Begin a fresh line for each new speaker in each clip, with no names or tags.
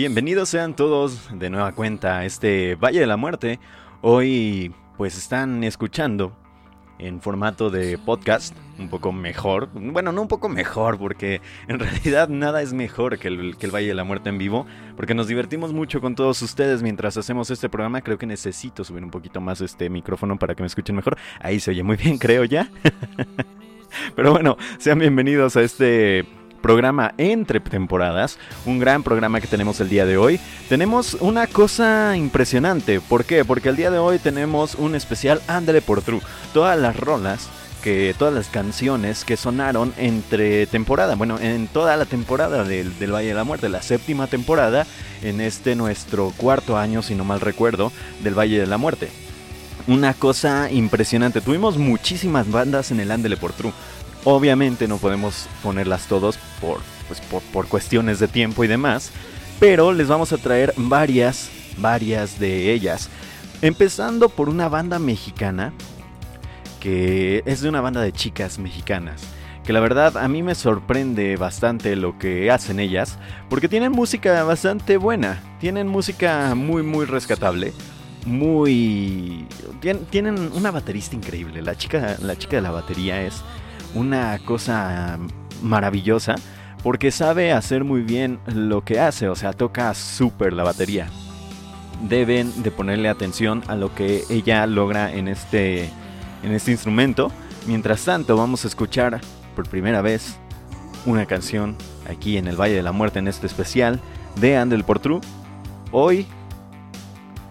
Bienvenidos sean todos de nueva cuenta a este Valle de la Muerte. Hoy pues están escuchando en formato de podcast, un poco mejor. Bueno, no un poco mejor, porque en realidad nada es mejor que el, Valle de la Muerte en vivo, porque nos divertimos mucho con todos ustedes mientras hacemos este programa. Creo que necesito subir un poquito más este micrófono para que me escuchen mejor. Ahí se oye muy bien, creo ya. Pero bueno, sean bienvenidos a este programa entre temporadas, un gran programa que tenemos el día de hoy. Tenemos una cosa impresionante, ¿por qué? Porque el día de hoy tenemos un especial Ándale por True. Todas las rolas que todas las canciones que sonaron entre temporada, bueno, en toda la temporada del, Valle de la Muerte, la séptima temporada, en este nuestro cuarto año, si no mal recuerdo, del Valle de la Muerte. Una cosa impresionante, tuvimos muchísimas bandas en el Ándele por True. Obviamente no podemos ponerlas todos por, pues, por, por cuestiones de tiempo y demás, pero les vamos a traer varias, varias de ellas. Empezando por una banda mexicana, que es de una banda de chicas mexicanas. Que la verdad a mí me sorprende bastante lo que hacen ellas, porque tienen música bastante buena, tienen música muy muy rescatable, muy... tien- Tienen una baterista increíble, la chica, la chica de la batería es una cosa maravillosa porque sabe hacer muy bien lo que hace, o sea, toca súper la batería. Deben de ponerle atención a lo que ella logra en este, en este instrumento. Mientras tanto, vamos a escuchar por primera vez una canción aquí en el Valle de la Muerte en este especial de Andel por True. Hoy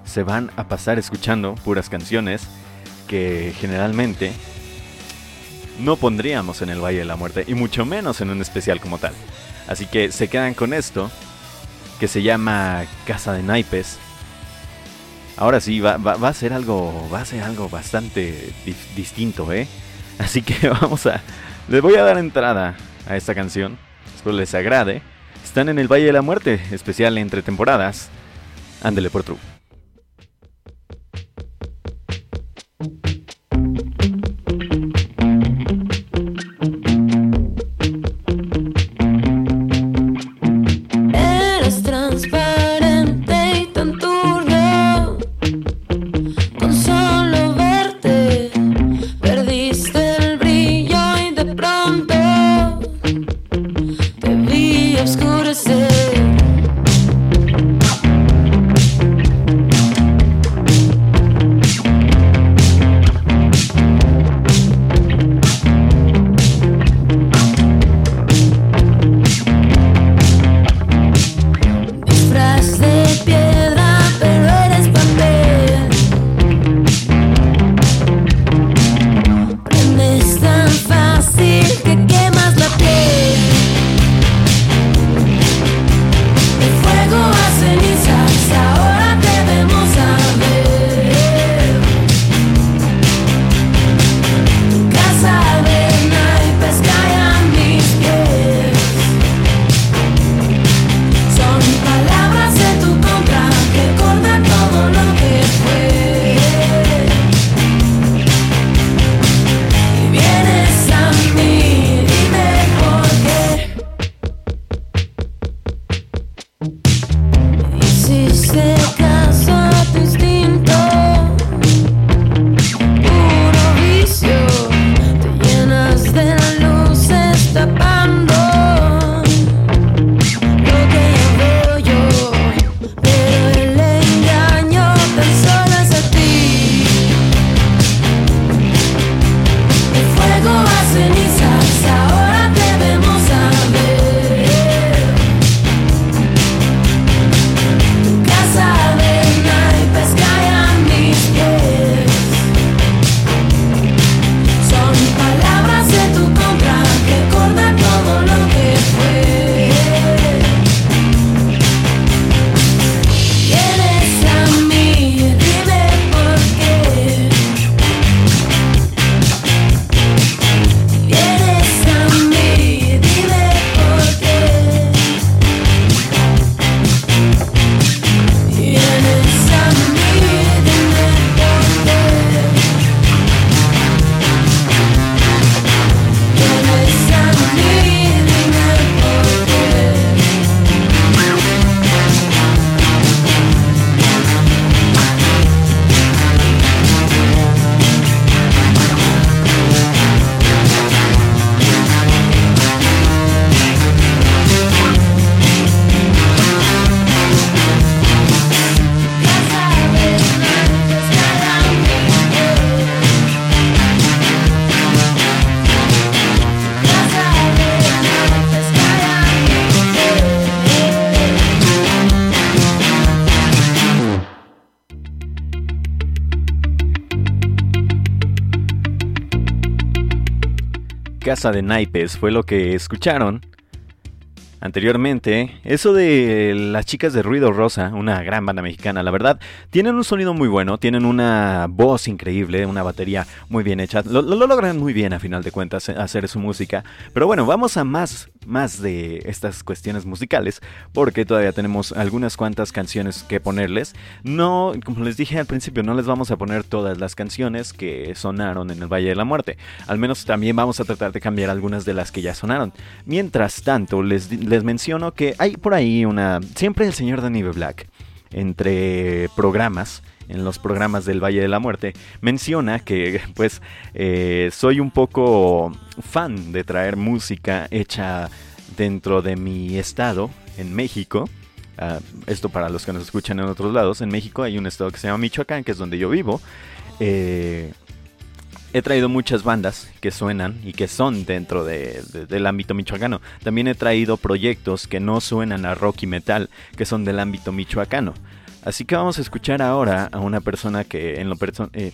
se van a pasar escuchando puras canciones que generalmente no pondríamos en el Valle de la Muerte y mucho menos en un especial como tal. Así que se quedan con esto que se llama Casa de Naipes. Ahora sí, va, a ser algo, va a ser algo bastante di- distinto, ¿eh? Así que vamos a, les voy a dar entrada a esta canción. Espero les agrade. Están en el Valle de la Muerte, especial entre temporadas. Ándele por True.
De
Naipes fue lo que escucharon anteriormente. Eso de las chicas de Ruido Rosa, una gran banda mexicana, la verdad, tienen un sonido muy bueno, tienen una voz increíble, una batería muy bien hecha. Lo, lo logran muy bien a final de cuentas hacer su música. Pero bueno, vamos a más, más de estas cuestiones musicales, porque todavía tenemos algunas cuantas canciones que ponerles. No, como les dije al principio, no les vamos a poner todas las canciones que sonaron en el Valle de la Muerte. Al menos también vamos a tratar de cambiar algunas de las que ya sonaron. Mientras tanto, les les menciono que hay por ahí una. Siempre el señor Danny Black, entre programas, en los programas del Valle de la Muerte, menciona que, pues, eh, soy un poco fan de traer música hecha dentro de mi estado, en México. Uh, esto para los que nos escuchan en otros lados. En México hay un estado que se llama Michoacán, que es donde yo vivo. Eh, he traído muchas bandas que suenan y que son dentro de, de, del ámbito michoacano. También he traído proyectos que no suenan a rock y metal, que son del ámbito michoacano. Así que vamos a escuchar ahora a una persona que en lo perso eh,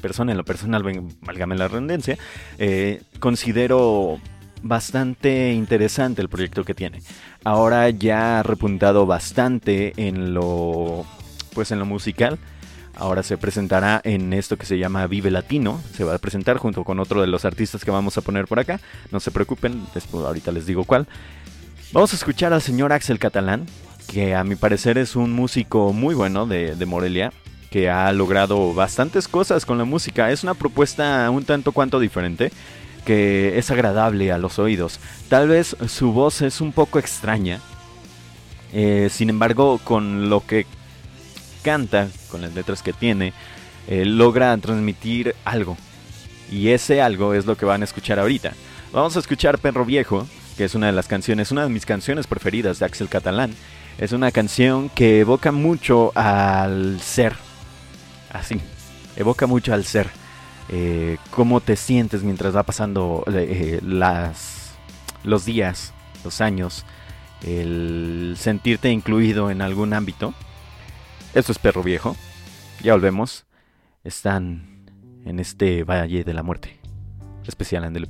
persona en lo personal, válgame la redundancia, eh, considero bastante interesante el proyecto que tiene. Ahora ya ha repuntado bastante en lo pues en lo musical Ahora se presentará en esto que se llama Vive Latino. Se va a presentar junto con otro de los artistas que vamos a poner por acá. No se preocupen, después ahorita les digo cuál. Vamos a escuchar al señor Axel Catalán, que a mi parecer es un músico muy bueno de, de Morelia, que ha logrado bastantes cosas con la música. Es una propuesta un tanto cuanto diferente, que es agradable a los oídos. Tal vez su voz es un poco extraña, eh, sin embargo, con lo que canta, con las letras que tiene, eh, logra transmitir algo. Y ese algo es lo que van a escuchar ahorita. Vamos a escuchar Perro Viejo, que es una de las canciones, una de mis canciones preferidas de Axel Catalán. Es una canción que evoca mucho al ser. Así, evoca mucho al ser. Eh, cómo te sientes mientras va pasando eh, las, los días, los años, el sentirte incluido en algún ámbito. Esto es Perro Viejo. Ya volvemos. Están en este Valle de la Muerte. Especial en Dele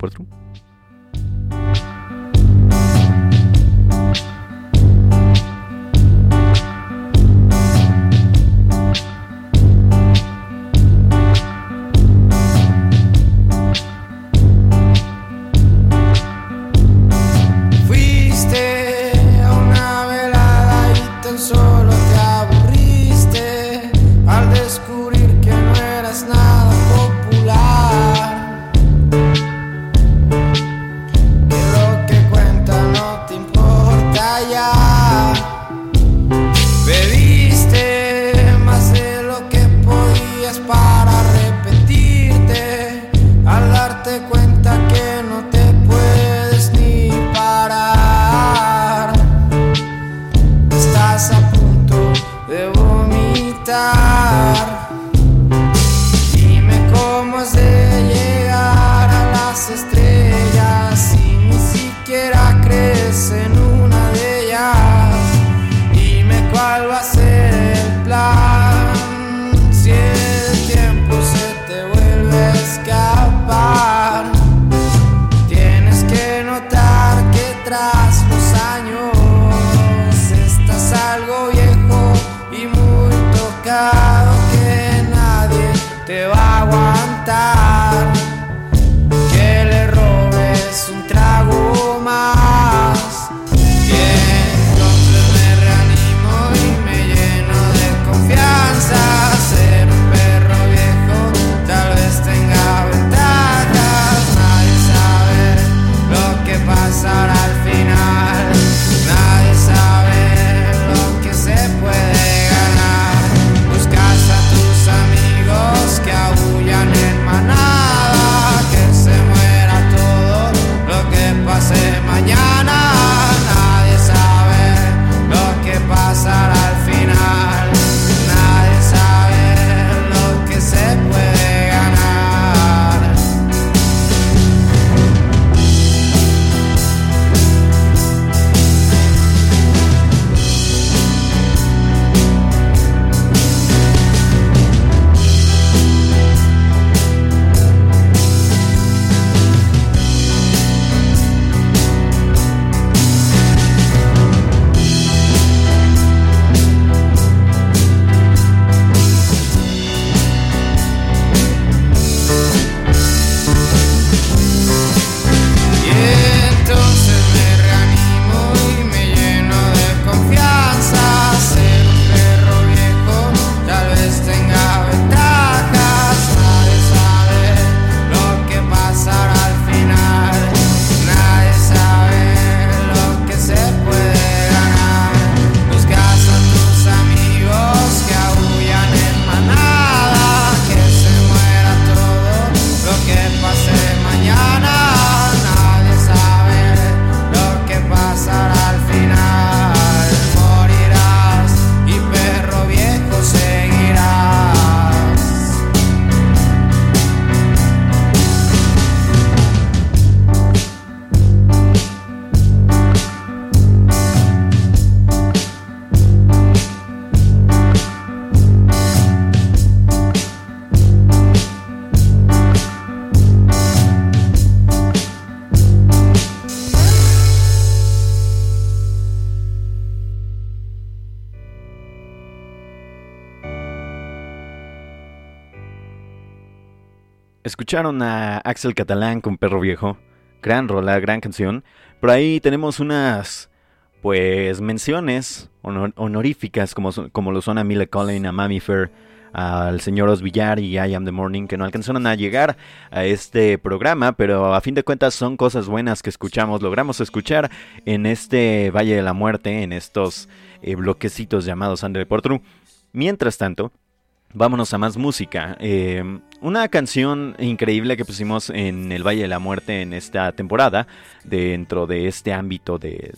Escucharon a Axel Catalán con Perro Viejo. Gran rola, gran canción. Por ahí tenemos unas, pues, menciones honor- honoríficas, como, como lo son a Mila Collin, a Mami Fair, al señor Osvillar y I Am The Morning, que no alcanzaron a llegar a este programa, pero a fin de cuentas son cosas buenas que escuchamos, logramos escuchar en este Valle de la Muerte, en estos eh, bloquecitos llamados Andre Portru. Mientras tanto, vámonos a más música. Eh, una canción increíble que pusimos en el Valle de la Muerte en esta temporada, dentro de este ámbito de,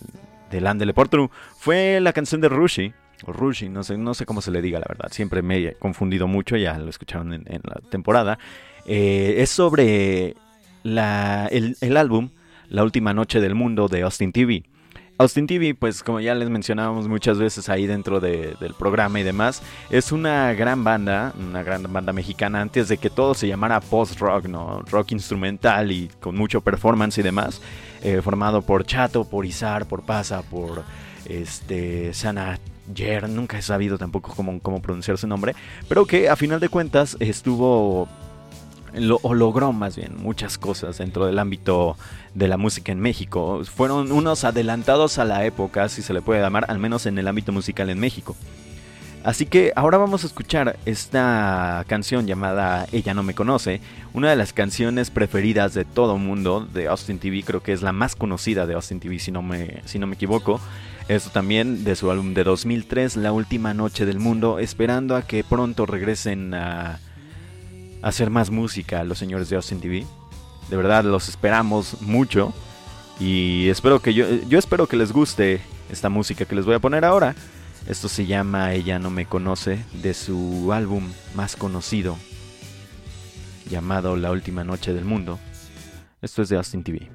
del Andele Portru, fue la canción de Rushi. O Rushi, no sé, no sé cómo se le diga la verdad. Siempre me he confundido mucho, ya lo escucharon en, en la temporada. Eh, es sobre el, el álbum La Última Noche del Mundo de Austin TV. Austin TV, pues como ya les mencionábamos muchas veces ahí dentro de- del programa y demás, es una gran banda, una gran banda mexicana antes de que todo se llamara post-rock, ¿no? Rock instrumental y con mucho performance y demás, eh, formado por Chato, por Izar, por Pasa, por este Sana nunca he sabido tampoco cómo pronunciar su nombre, pero que a final de cuentas estuvo lo- o logró más bien muchas cosas dentro del ámbito de la música en México. Fueron unos adelantados a la época, si se le puede llamar, al menos en el ámbito musical en México. Así que ahora vamos a escuchar esta canción llamada Ella no me conoce, una de las canciones preferidas de todo mundo de Austin TV, creo que es la más conocida de Austin TV si no me, si no me equivoco. Esto también de su álbum de 2003, La Última Noche del Mundo, esperando a que pronto regresen a hacer más música los señores de Austin TV. De verdad los esperamos mucho y espero que yo yo espero que les guste esta música que les voy a poner ahora. Esto se llama Ella no me conoce de su álbum más conocido llamado La última noche del mundo. Esto es de Austin TV.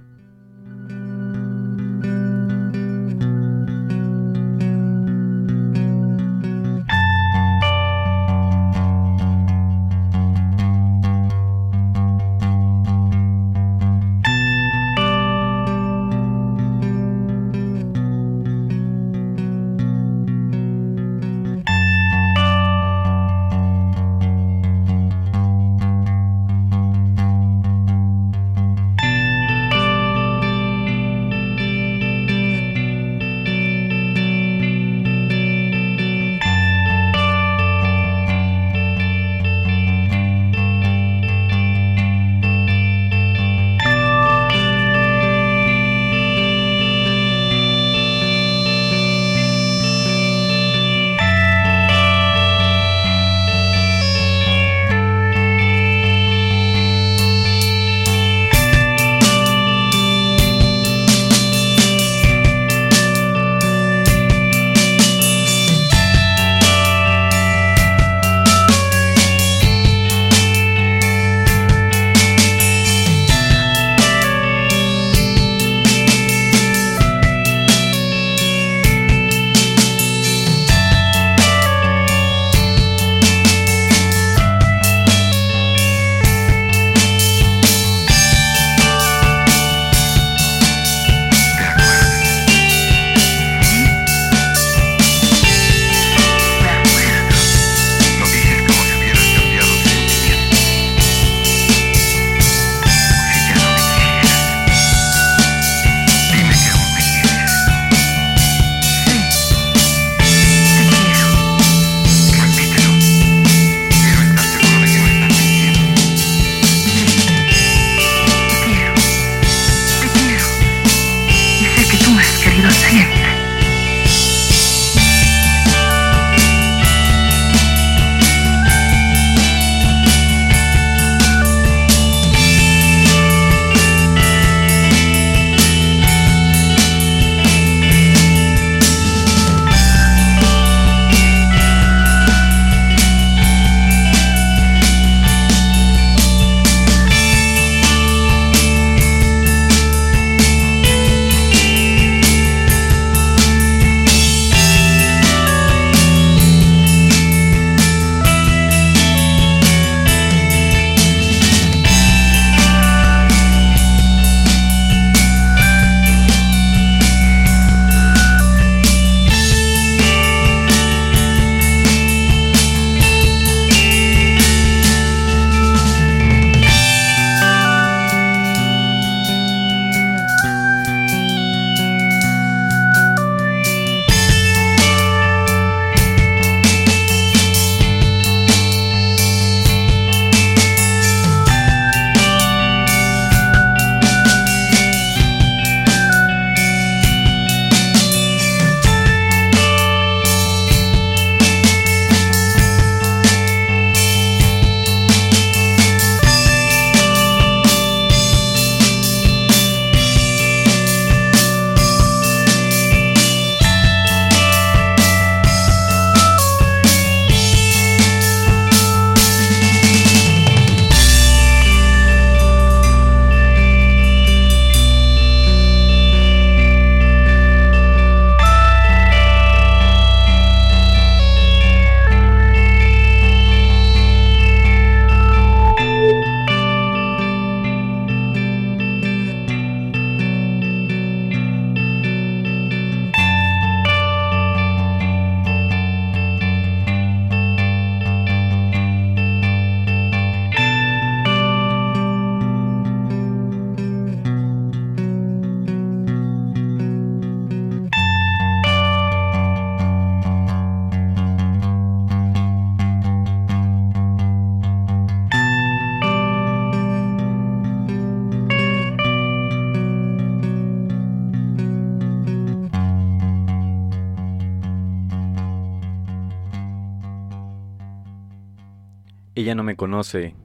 Ella
no me conoce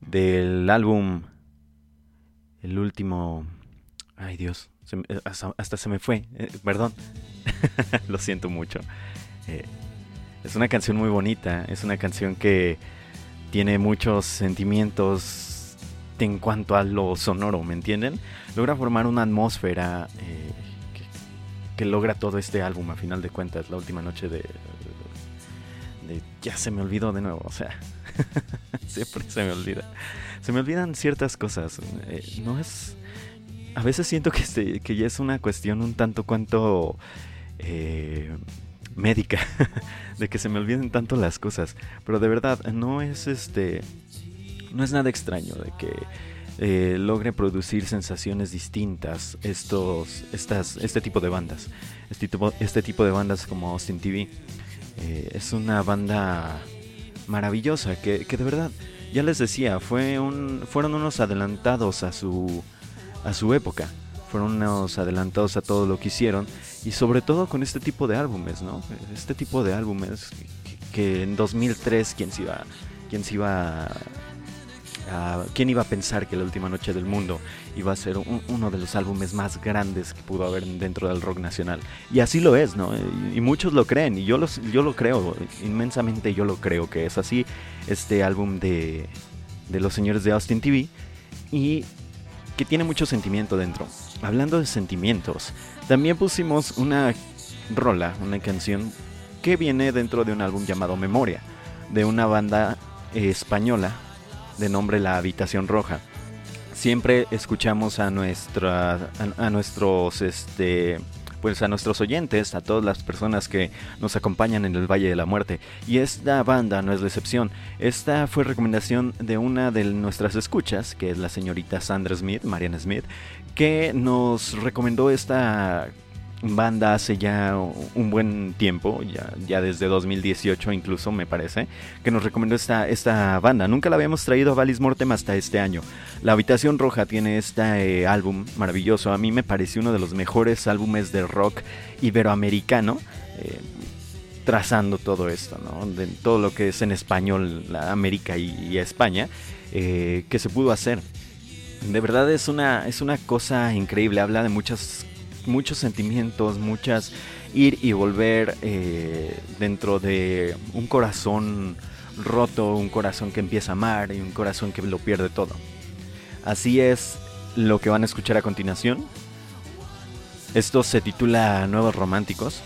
del álbum el último ay Dios eh, hasta, hasta se me fue eh, perdón lo siento mucho Eh, es una canción muy bonita es una canción que tiene muchos sentimientos en cuanto a lo sonoro me entienden logra formar una atmósfera que, que logra todo este álbum a final de cuentas la última noche de, de ya se me olvidó de nuevo o sea siempre se me olvida se me olvidan ciertas cosas. eh, no es. A veces siento que, este- que ya es una cuestión un tanto cuanto eh, médica. de que se me olviden tanto las cosas. Pero de verdad, no es este. No es nada extraño de que eh, logre producir sensaciones distintas estos, estas, este tipo de bandas. Este tipo, este tipo de bandas como Austin TV. Es una banda maravillosa que, que de verdad ya les decía, fue un, fueron unos adelantados a su, a su época. Fueron unos adelantados a todo lo que hicieron. Y sobre todo con este tipo de álbumes, ¿no? Este tipo de álbumes que, en 2003, ¿quién se iba, quién se iba a- ¿Quién iba a pensar que La Última Noche del Mundo iba a ser un- uno de los álbumes más grandes que pudo haber dentro del rock nacional? Y así lo es, ¿no? Y, muchos lo creen, y yo, los, yo lo creo, inmensamente yo lo creo que es así este álbum de, de los señores de Austin TV y que tiene mucho sentimiento dentro. Hablando de sentimientos, también pusimos una rola, una canción que viene dentro de un álbum llamado Memoria, de una banda española de nombre La Habitación Roja. Siempre escuchamos a nuestra a, nuestros este pues a nuestros oyentes, a todas las personas que nos acompañan en el Valle de la Muerte. Y esta banda no es la excepción. Esta fue recomendación de una de nuestras escuchas, que es la señorita Sandra Smith, Mariana Smith, que nos recomendó esta banda hace ya un buen tiempo, ya, desde 2018 incluso me parece, que nos recomendó esta, esta banda. Nunca la habíamos traído a Valis Mortem hasta este año. La Habitación Roja tiene este eh, álbum maravilloso. A mí me pareció uno de los mejores álbumes de rock iberoamericano. eh, trazando todo esto, ¿no? De todo lo que es en español, la América y, y España, eh, que se pudo hacer. De verdad es una, es una cosa increíble, habla de muchas, muchos sentimientos, muchas ir y volver eh, dentro de un corazón roto, un corazón que empieza a amar y un corazón que lo pierde todo. Así es lo que van a escuchar a continuación. Esto se titula Nuevos Románticos.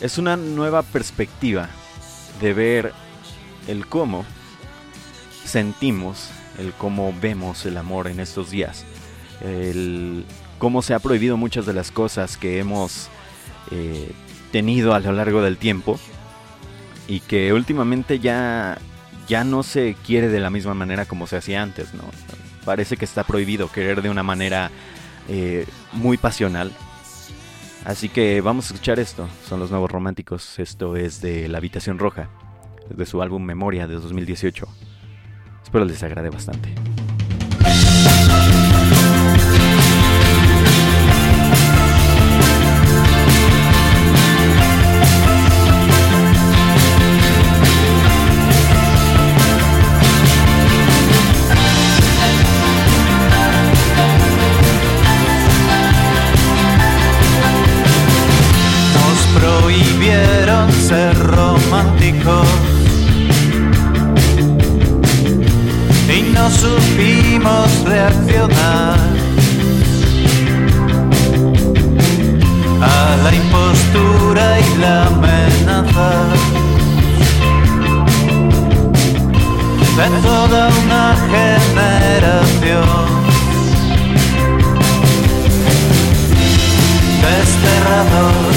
Es una nueva perspectiva de ver el cómo sentimos, el cómo vemos el amor en estos días, el cómo se ha prohibido muchas de las cosas que hemos eh, tenido a lo largo del tiempo y que últimamente ya ya no se quiere de la misma manera como se hacía antes, ¿no? Parece que está prohibido querer de una manera eh, muy pasional. Así que vamos a escuchar esto. Son los nuevos románticos. Esto es de La Habitación Roja, de su álbum Memoria de 2018. Espero les agrade bastante.
Supimos reaccionar a la impostura y la amenaza. De toda una generación. desterrados,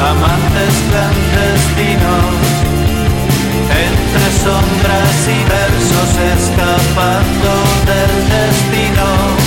amantes clandestinos, entre sombras y versos escapando del destino. Nos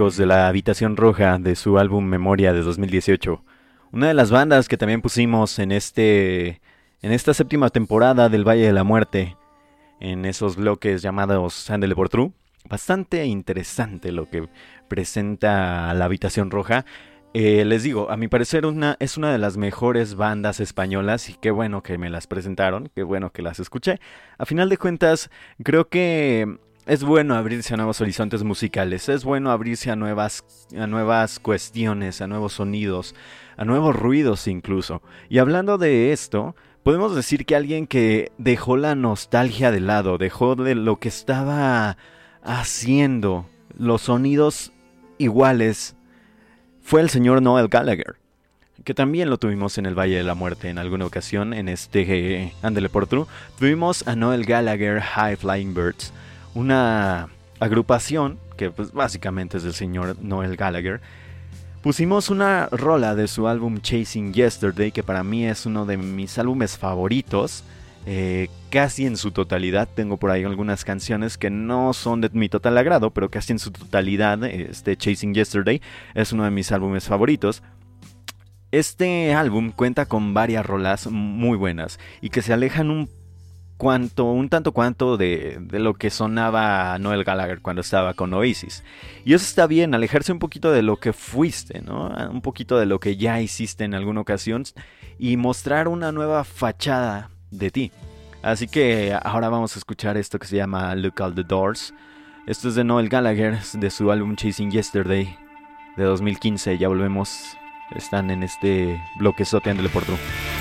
de la
Habitación Roja de su álbum Memoria de 2018. Una de las bandas que también pusimos en este en esta séptima temporada del Valle de la Muerte en esos bloques llamados Ándele por True. Bastante interesante lo que presenta la Habitación Roja. Eh, les digo, a mi parecer una, es una de las mejores bandas españolas y qué bueno que me las presentaron, qué bueno que las escuché. A final de cuentas, creo que es bueno abrirse a nuevos horizontes musicales, es bueno abrirse a nuevas, a nuevas cuestiones, a nuevos sonidos, a nuevos ruidos incluso. Y hablando de esto, podemos decir que alguien que dejó la nostalgia de lado, dejó de lo que estaba haciendo, los sonidos iguales, fue el señor Noel Gallagher. Que también lo tuvimos en el Valle de la Muerte en alguna ocasión, en este eh, Andele por True. Tuvimos a Noel Gallagher High Flying Birds, una agrupación que pues básicamente es del señor Noel Gallagher. Pusimos una rola de su álbum Chasing Yesterday, que para mí es uno de mis álbumes favoritos. eh, casi en su totalidad, tengo por ahí algunas canciones que no son de mi total agrado, pero casi en su totalidad, este Chasing Yesterday es uno de mis álbumes favoritos. Este álbum cuenta con varias rolas muy buenas y que se alejan un cuanto, un tanto cuanto de, de, lo que sonaba Noel Gallagher cuando estaba con Oasis. Y eso está bien, alejarse un poquito de lo que fuiste, ¿no? Un poquito de lo que ya hiciste en alguna ocasión y mostrar una nueva fachada de ti. Así que ahora vamos a escuchar esto que se llama Look Out the Doors. Esto es de Noel Gallagher, de su álbum Chasing Yesterday de 2015. Ya volvemos. Están en este bloque Soteándole por True.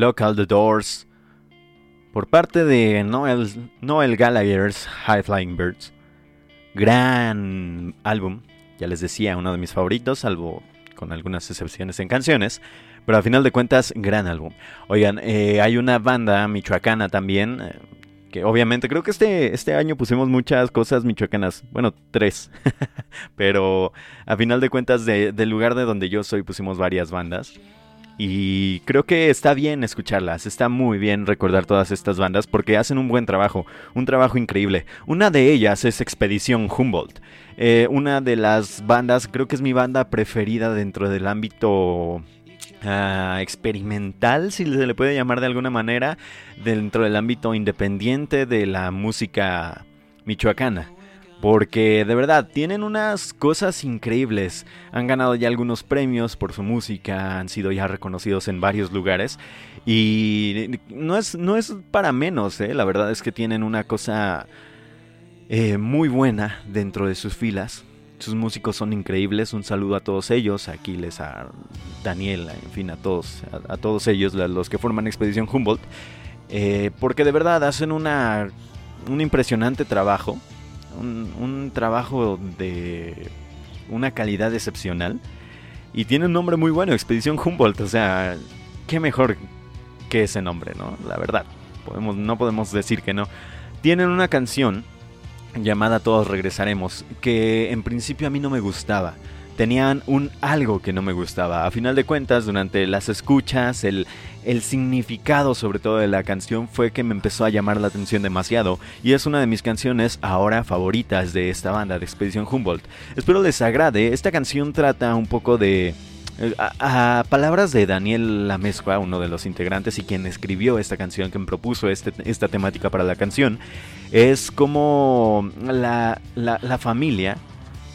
Local The Doors, por parte de Noel, Noel Gallagher's High Flying Birds. Gran álbum, ya les decía, uno de mis favoritos, salvo con algunas excepciones en canciones, pero a final de cuentas, gran álbum. Oigan, eh, hay una banda michoacana también, eh, que obviamente creo que este, este año pusimos muchas cosas michoacanas, bueno, tres, pero a final de cuentas del lugar de donde yo soy pusimos varias bandas. Y creo que está bien escucharlas, está muy bien recordar todas estas bandas porque hacen un buen trabajo, un trabajo increíble. Una de ellas es Expedición Humboldt, eh, una de las bandas, creo que es mi banda preferida dentro del ámbito ah, experimental, si se le puede llamar de alguna manera, dentro del ámbito independiente de la música michoacana. Porque de verdad, tienen unas cosas increíbles. Han ganado ya algunos premios por su música, han sido ya reconocidos en varios lugares. Y no es, no es para menos, ¿eh? la verdad es que tienen una cosa eh, muy buena dentro de sus filas. Sus músicos son increíbles. Un saludo a todos ellos, a Aquiles, a Daniel, en fin, a todos, a, todos ellos, los que forman Expedición Humboldt. Eh, porque de verdad hacen una, un impresionante trabajo un, trabajo de una calidad excepcional. Y tiene un nombre muy bueno, Expedición Humboldt. O sea, qué mejor que ese nombre, ¿no? La verdad. Podemos, no podemos decir que no. Tienen una canción llamada Todos Regresaremos, que en principio a mí no me gustaba tenían un algo que no me gustaba. A final de cuentas, durante las escuchas, el, el significado sobre todo de la canción fue que me empezó a llamar la atención demasiado y es una de mis canciones ahora favoritas de esta banda de Expedición Humboldt. Espero les agrade, esta canción trata un poco de... Eh, a, palabras de Daniel Lamezcua, uno de los integrantes y quien escribió esta canción, quien propuso este, esta temática para la canción, es como la, la, la familia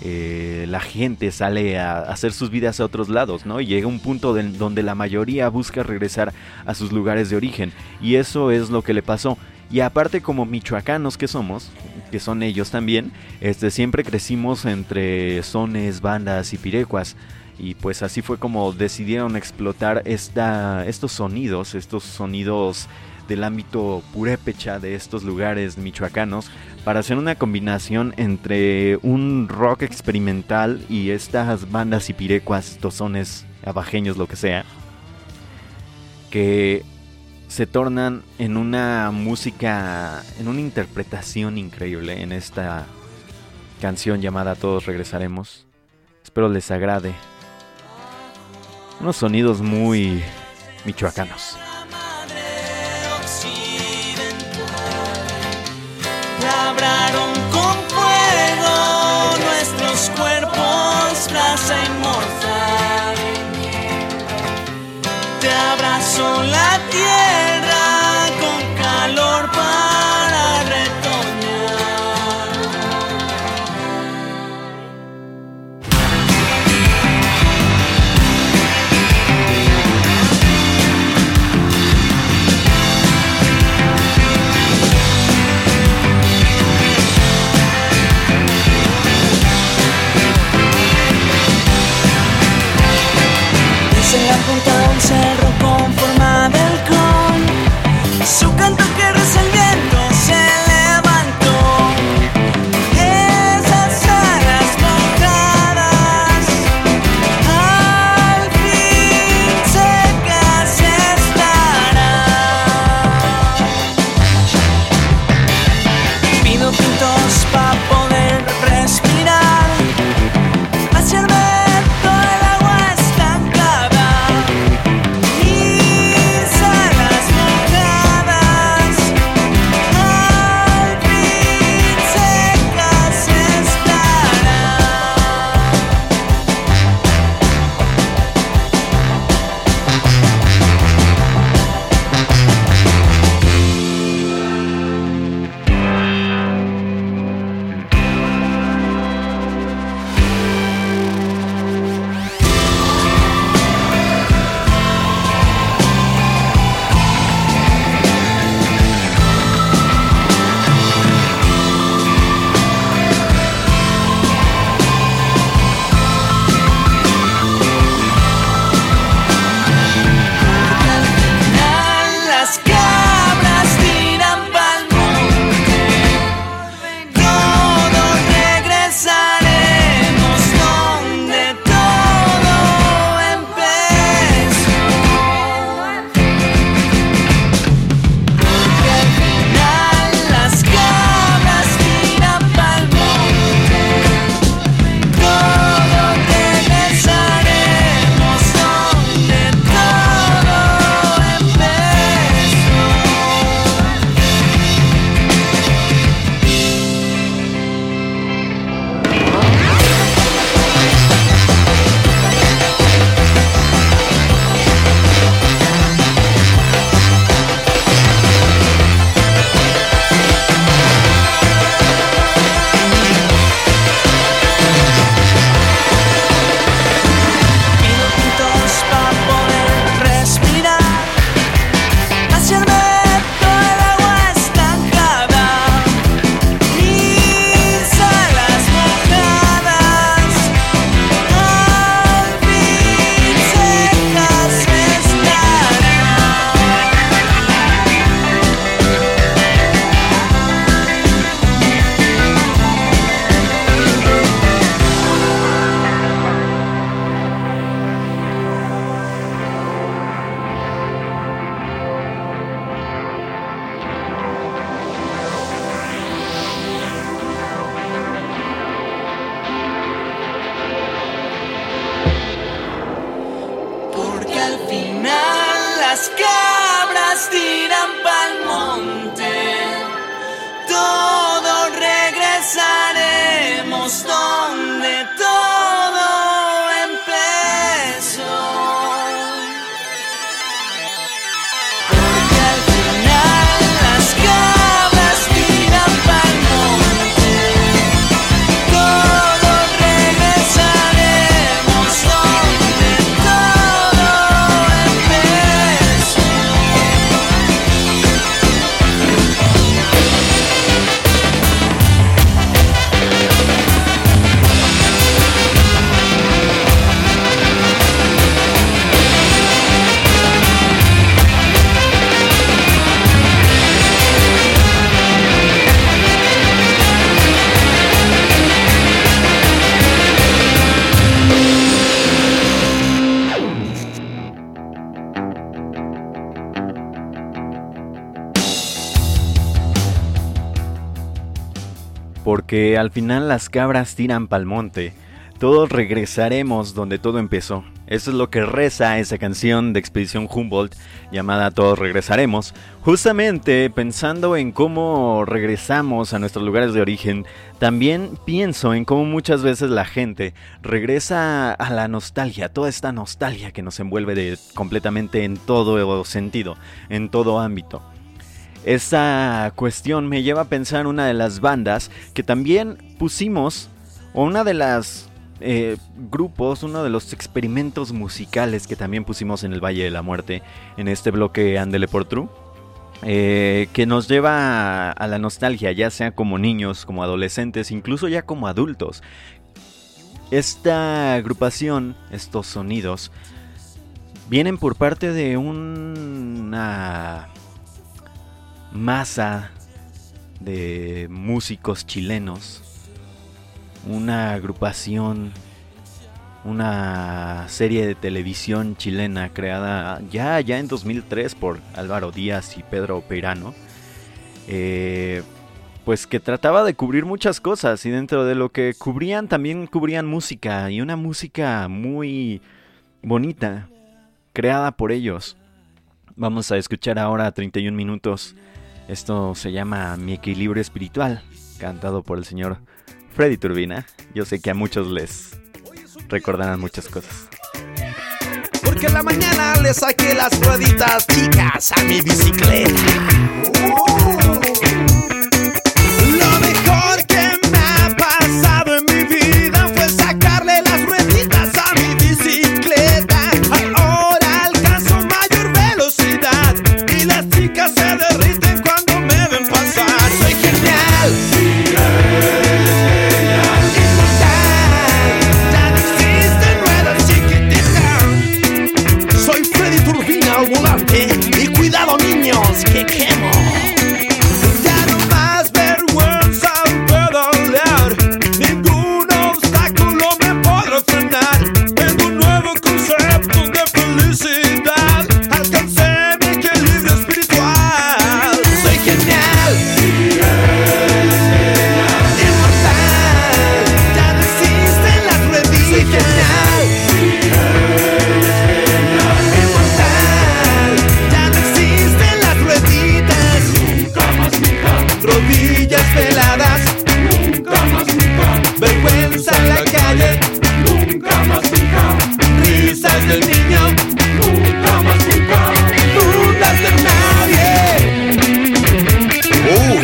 eh, la gente sale a hacer sus vidas a otros lados, ¿no? Y llega un punto donde la mayoría busca regresar a sus lugares de origen. Y eso es lo que le pasó. Y aparte como michoacanos que somos, que son ellos también, este, siempre crecimos entre sones, bandas y pirecuas. Y pues así fue como decidieron explotar esta, estos sonidos, estos sonidos del ámbito purépecha de estos lugares michoacanos para hacer una combinación entre un rock experimental y estas bandas y pirecuas, tozones, abajeños, lo que sea, que se tornan en una música, en una interpretación increíble en esta canción llamada Todos Regresaremos. Espero les agrade. Unos sonidos muy michoacanos.
Con fuego nuestros cuerpos, frase inmortal. Te abrazo la tierra
Porque al final las cabras tiran pa'l monte. Todos regresaremos donde todo empezó.
Eso es lo que reza esa canción de Expedición Humboldt llamada Todos regresaremos. Justamente pensando en cómo regresamos a nuestros lugares de origen, también pienso en cómo muchas veces la gente regresa a la nostalgia, toda esta nostalgia que nos envuelve completamente en todo sentido, en todo ámbito. Esa cuestión me lleva a pensar una de las bandas que también pusimos, o una de las eh, grupos, uno de los experimentos musicales que también pusimos en el Valle de la Muerte, en este bloque Andele por True, eh, que nos lleva a la nostalgia, ya sea como niños, como adolescentes, incluso ya como adultos. Esta agrupación, estos sonidos, vienen por parte de una masa de músicos chilenos, una agrupación, una serie de televisión chilena creada ya, ya en 2003 por Álvaro Díaz y Pedro Peirano, eh, pues que trataba de cubrir muchas cosas y dentro de lo que cubrían también cubrían música y una música muy bonita, creada por ellos. Vamos a escuchar ahora 31 minutos. Esto se llama Mi equilibrio espiritual, cantado por el señor Freddy Turbina. Yo sé que a muchos les recordarán muchas cosas.
Porque en la mañana le saqué las rueditas chicas a mi bicicleta. Lo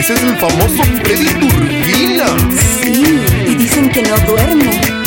ese es el famoso Freddy Turbina.
Sí, y dicen que no duerme.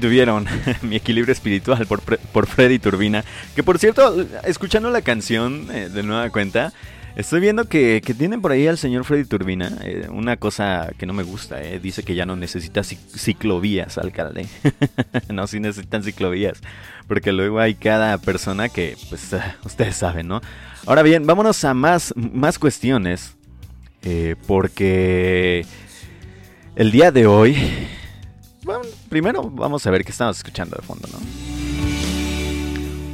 Tuvieron mi equilibrio espiritual por, por Freddy Turbina. Que por cierto, escuchando la canción eh, de nueva cuenta, estoy viendo que, que tienen por ahí al señor Freddy Turbina. eh, una cosa que no me gusta, eh, dice que ya no necesita cic- ciclovías, alcalde. no, sí necesitan ciclovías. Porque luego hay cada persona que, pues, ustedes saben, ¿no? Ahora bien, vámonos a más, más cuestiones. porque el día de hoy bueno, primero vamos a ver qué estamos escuchando de fondo, ¿no?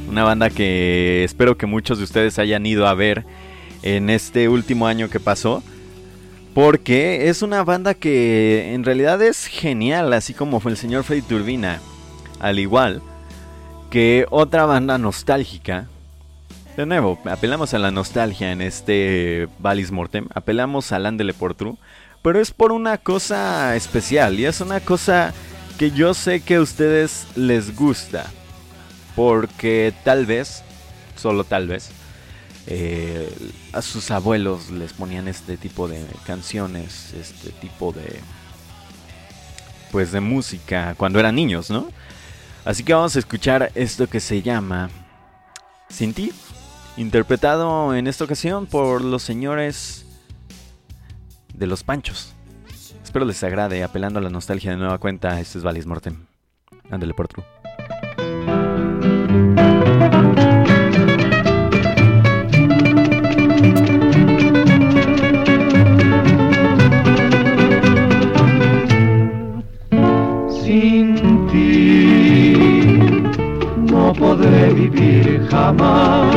Una banda que espero que muchos de ustedes hayan ido a ver en este último año que pasó. Porque es una banda que en realidad es genial, así como fue el señor Freddy Turbina. Al igual que otra banda nostálgica. De nuevo, apelamos a la nostalgia en este Valis Mortem. Apelamos al Andele por True. Pero es por una cosa especial. Y es una cosa que yo sé que a ustedes les gusta. Porque tal vez, solo tal vez, eh, a sus abuelos les ponían este tipo de canciones, este tipo de... Pues de música cuando eran niños, ¿no? Así que vamos a escuchar esto que se llama Sin ti, interpretado en esta ocasión por los señores de los Panchos. Espero les agrade, apelando a la nostalgia de nueva cuenta. Este es Valis Mortem. Ándale por true.
Sin ti no podré vivir jamás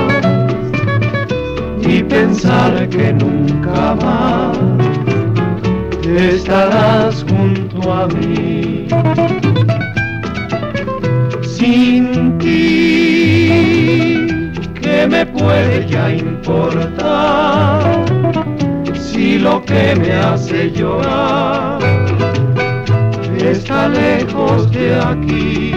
y pensar que nunca más estarás junto a mí. Sin ti, ¿qué me puede ya importar si lo que me hace llorar está lejos de aquí.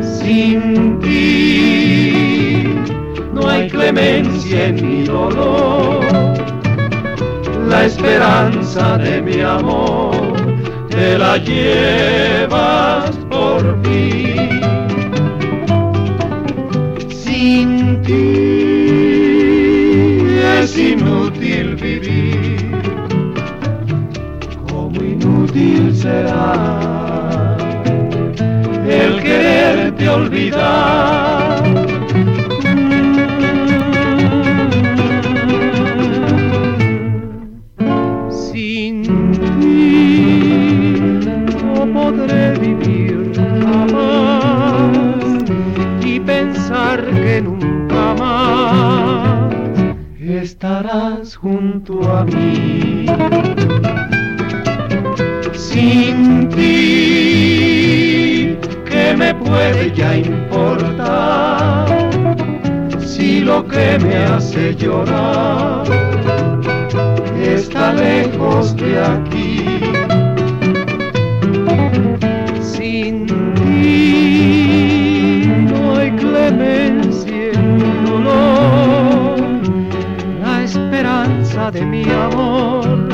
Sin ti no hay clemencia en mi dolor. La esperanza de mi amor te la llevas por fin. Sin ti es inútil vivir como inútil será el quererte olvidar. Junto a mí sin ti, ¿qué me puede ya importar? Si lo que me hace llorar está lejos de aquí. De mi amor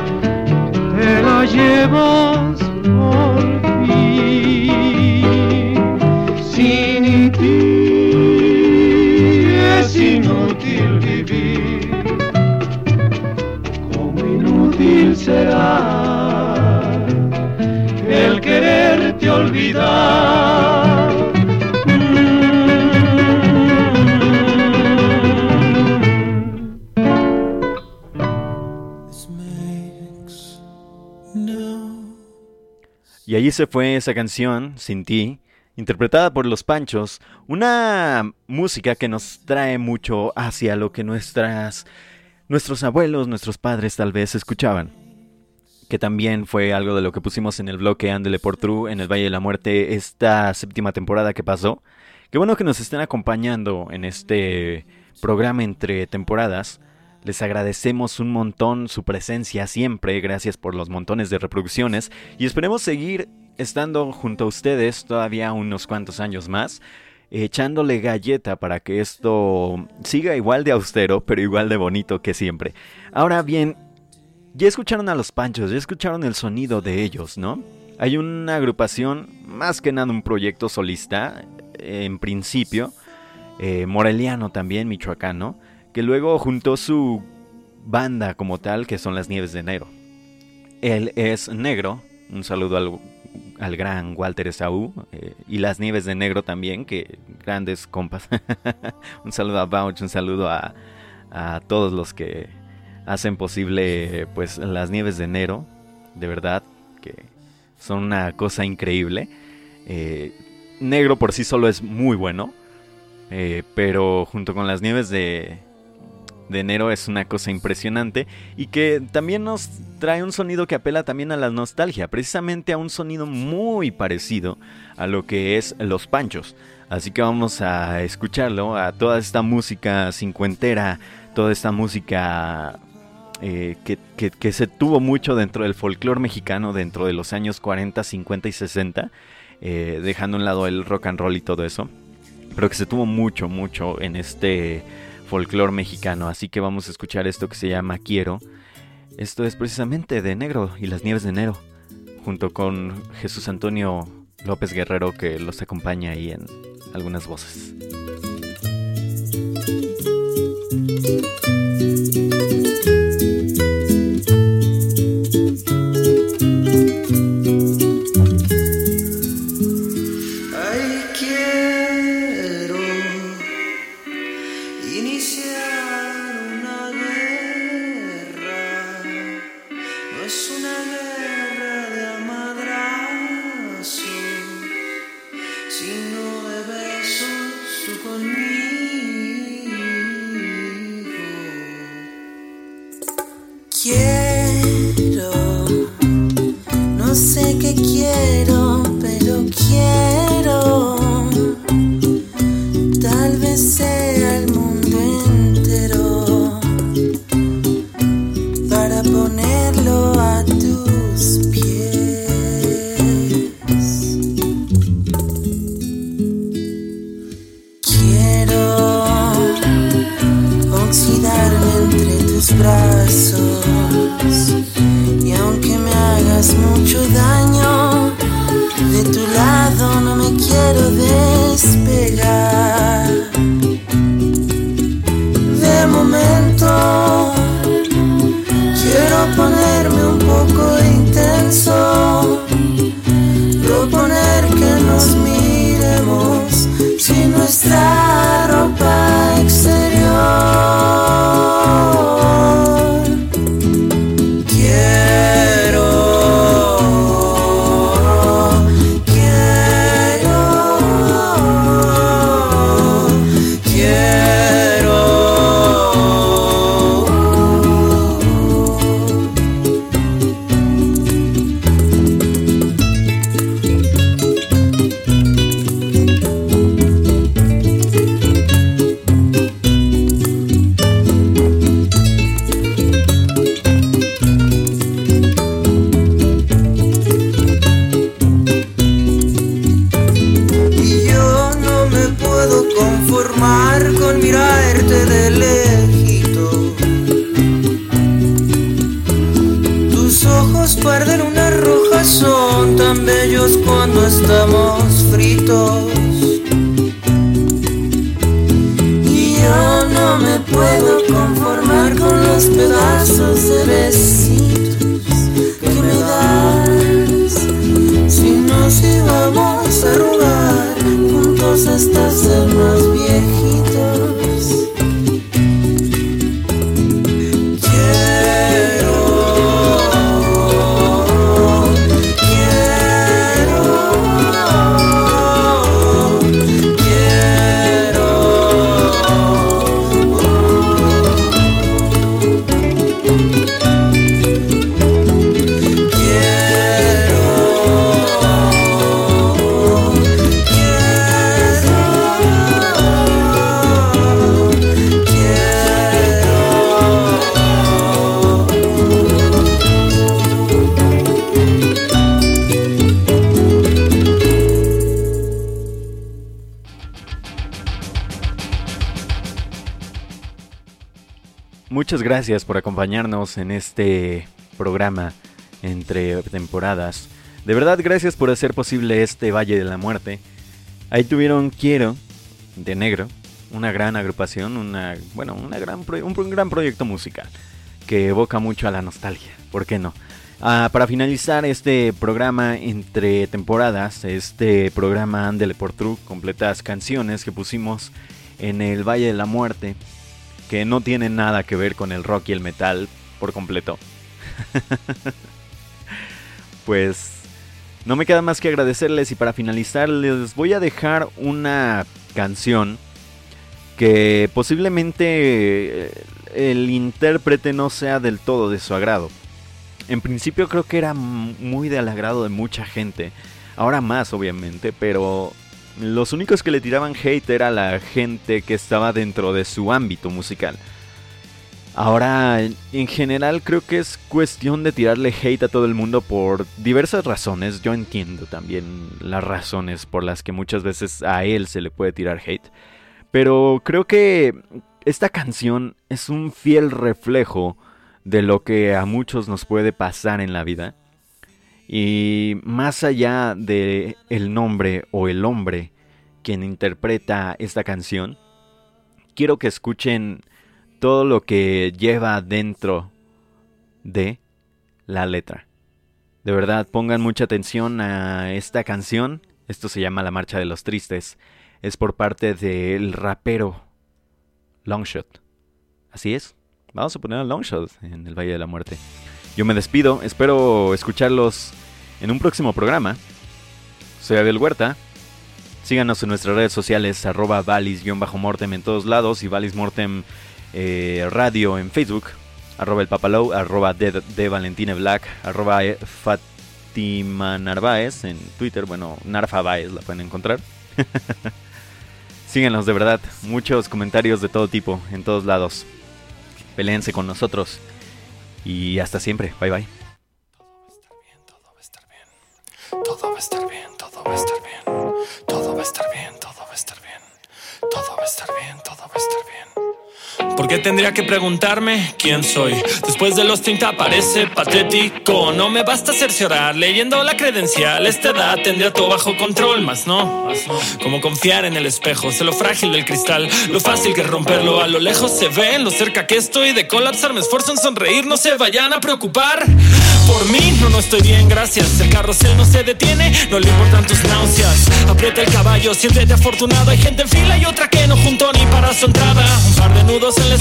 te la llevas
fue esa canción, Sin ti, interpretada por Los Panchos, una música que nos trae mucho hacia lo que nuestras nuestros abuelos, nuestros padres tal vez escuchaban. Que también fue algo de lo que pusimos en el bloque Ándele por True en el Valle de la Muerte esta séptima temporada que pasó. Qué bueno que nos estén acompañando en este programa entre temporadas. Les agradecemos un montón su presencia siempre, gracias por los montones de reproducciones y esperemos seguir estando junto a ustedes todavía unos cuantos años más, echándole galleta para que esto siga igual de austero, pero igual de bonito que siempre. Ahora bien, ya escucharon a los panchos, ya escucharon el sonido de ellos, ¿no?
Hay una agrupación, más que nada un proyecto solista, en principio, eh, moreliano también, michoacano, que luego juntó su banda como tal, que son las Nieves de Enero. Él es negro, un saludo al, al gran Walter Esaú, eh, y las Nieves de Negro también, que grandes compas. un saludo a Bouch, un saludo a, a todos los que hacen posible pues las Nieves de Enero, de verdad, que son una cosa increíble. Eh, negro por sí solo es muy bueno, eh, pero junto con las nieves de, de enero es una cosa impresionante y que también nos trae un sonido que apela también a la nostalgia, precisamente a un sonido muy parecido a lo que es Los Panchos. Así que vamos a escucharlo, a toda esta música cincuentera, toda esta música eh, que, se tuvo mucho dentro del folclore mexicano dentro de los años 40, 50 y 60, eh, dejando a un lado el rock and roll y todo eso, pero que se tuvo mucho, mucho en este folclore mexicano. Así que vamos a escuchar esto que se llama Quiero. Esto es precisamente de Negro y las Nieves de Enero, junto con Jesús Antonio López Guerrero que los acompaña ahí en algunas voces. Gracias por acompañarnos en este programa entre temporadas.
De verdad, gracias por hacer posible este Valle de la Muerte. Ahí tuvieron Quiero, de Negro, una gran agrupación, una, bueno, una gran un gran proyecto musical que evoca mucho a la nostalgia, ¿por qué no? Ah, para finalizar este programa entre temporadas, este programa Andele por True, completas canciones que pusimos en el Valle de la Muerte, que no tienen nada que ver con el rock y el metal por completo. pues no me queda más que agradecerles y para finalizar les voy a dejar una canción que posiblemente eh, el intérprete no sea del todo de su agrado. En principio creo que era muy del agrado de mucha gente, ahora más obviamente, pero los únicos que le tiraban hate era la gente que estaba dentro de su ámbito musical. Ahora, en- en general creo que es cuestión de tirarle hate a todo el mundo por diversas razones. Yo entiendo también las razones por las que muchas veces a él se le puede tirar hate. Pero creo que esta canción es un fiel reflejo de lo que a muchos nos puede pasar en la vida. Y más allá de el nombre o el hombre quien interpreta esta canción, quiero que escuchen todo lo que lleva dentro de la letra. De verdad, pongan mucha atención a esta canción. Esto se llama La Marcha de los Tristes. Es por parte del rapero Longshot. Así es. Vamos a poner a Longshot en el Valle de la Muerte. Yo me despido. Espero escucharlos en un próximo programa. Soy Abel Huerta. Síganos en nuestras redes sociales, arroba valis-mortem en todos lados y valis-mortem eh, radio en Facebook, arroba el papalow, arroba de, Valentine Black, arroba eh, Fatima Narváez en Twitter, bueno, Narfa Baez la pueden encontrar. Síganos de verdad, muchos comentarios de todo tipo, en todos lados. Peleense con nosotros y hasta siempre, bye bye.
Qué tendría que preguntarme quién soy? Después de los 30 parece patético. No me basta cerciorar leyendo la credencial. Esta edad tendría todo bajo control, más no. Como confiar en el espejo, sé lo frágil del cristal, lo fácil que romperlo. A lo lejos se ve, lo cerca que estoy de colapsar. Me esfuerzo en sonreír, no se vayan a preocupar. Por mí, no, no estoy bien, gracias. El carrusel no se detiene, no le importan tus náuseas. Aprieta el caballo, siéntete afortunado. Hay gente en fila y otra que no juntó ni para su entrada. Un par de nudos en la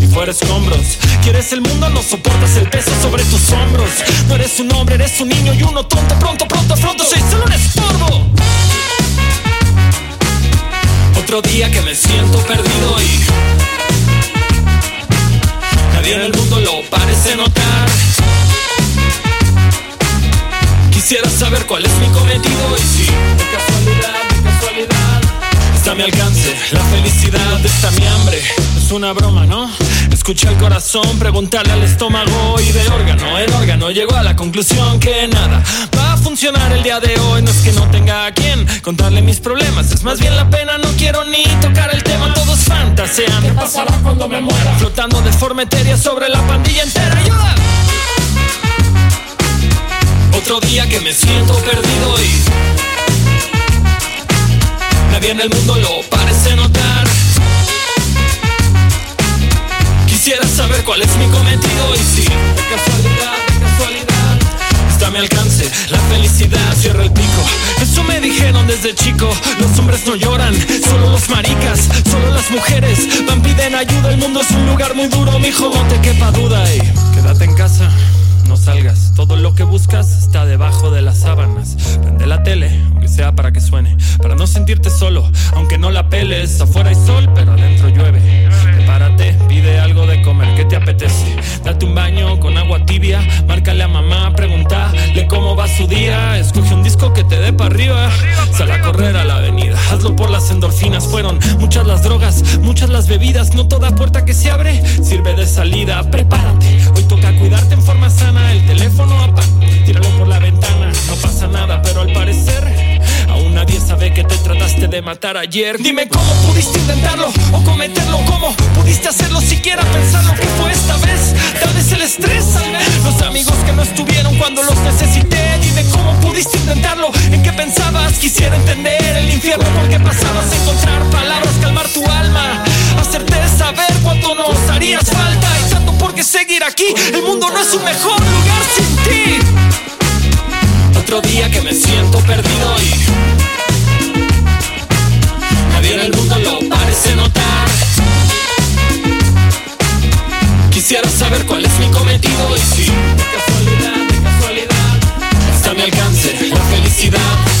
y fuera escombros. Quieres el mundo, no soportas el peso sobre tus hombros. No eres un hombre, eres un niño y uno tonto. Pronto, pronto, pronto, soy solo un estorbo. Otro día que me siento perdido y nadie en el mundo lo parece notar. Quisiera saber cuál es mi cometido y si de casualidad, a mi alcance la felicidad, está mi hambre. Es una broma, ¿no? Escuché al corazón preguntarle al estómago y de órgano en órgano llegó a la conclusión que nada va a funcionar el día de hoy. No es que no tenga a quien contarle mis problemas, es más bien la pena. No quiero ni tocar el tema, todos fantasean. ¿Qué pasará cuando me muera? Flotando de forma etérea sobre la pandilla entera. ¡Ayuda! Otro día que me siento perdido y nadie en el mundo lo parece notar. Quisiera saber cuál es mi cometido y si de casualidad, de casualidad está a mi alcance la felicidad. Cierra el pico. Eso me dijeron desde chico. Los hombres no lloran, solo los maricas, solo las mujeres van piden ayuda. El mundo es un lugar muy duro, mijo, no te quepa duda y quédate en casa. No salgas, todo lo que buscas está debajo de las sábanas. Prende la tele, aunque sea para que suene, para no sentirte solo, aunque no la peles. Afuera hay sol, pero adentro llueve. Prepárate, pide algo de comer, ¿qué te apetece? Date un baño con agua tibia, márcale a mamá, pregúntale cómo va su día. Escoge un disco que te dé para arriba, sal a correr a la avenida, hazlo por las endorfinas. Fueron muchas las drogas, muchas las bebidas, no toda puerta que se abre sirve de salida. Prepárate, toca cuidarte en forma sana. El teléfono apaga, tíralo por la ventana, no pasa nada, pero al parecer aún nadie sabe que te trataste de matar ayer. Dime cómo pudiste intentarlo o cometerlo, cómo pudiste hacerlo, siquiera pensarlo que fue esta vez. Tal vez el estrés, los amigos que no estuvieron cuando los necesité. Dime cómo pudiste Quisiera entender el infierno porque pasabas a encontrar palabras, calmar tu alma, hacerte saber cuánto nos harías falta por qué seguir aquí. El mundo no es un mejor lugar sin ti. Otro día que me siento perdido y nadie en el mundo lo parece notar. Quisiera saber cuál es mi cometido y si de casualidad, de casualidad está a mi alcance la felicidad.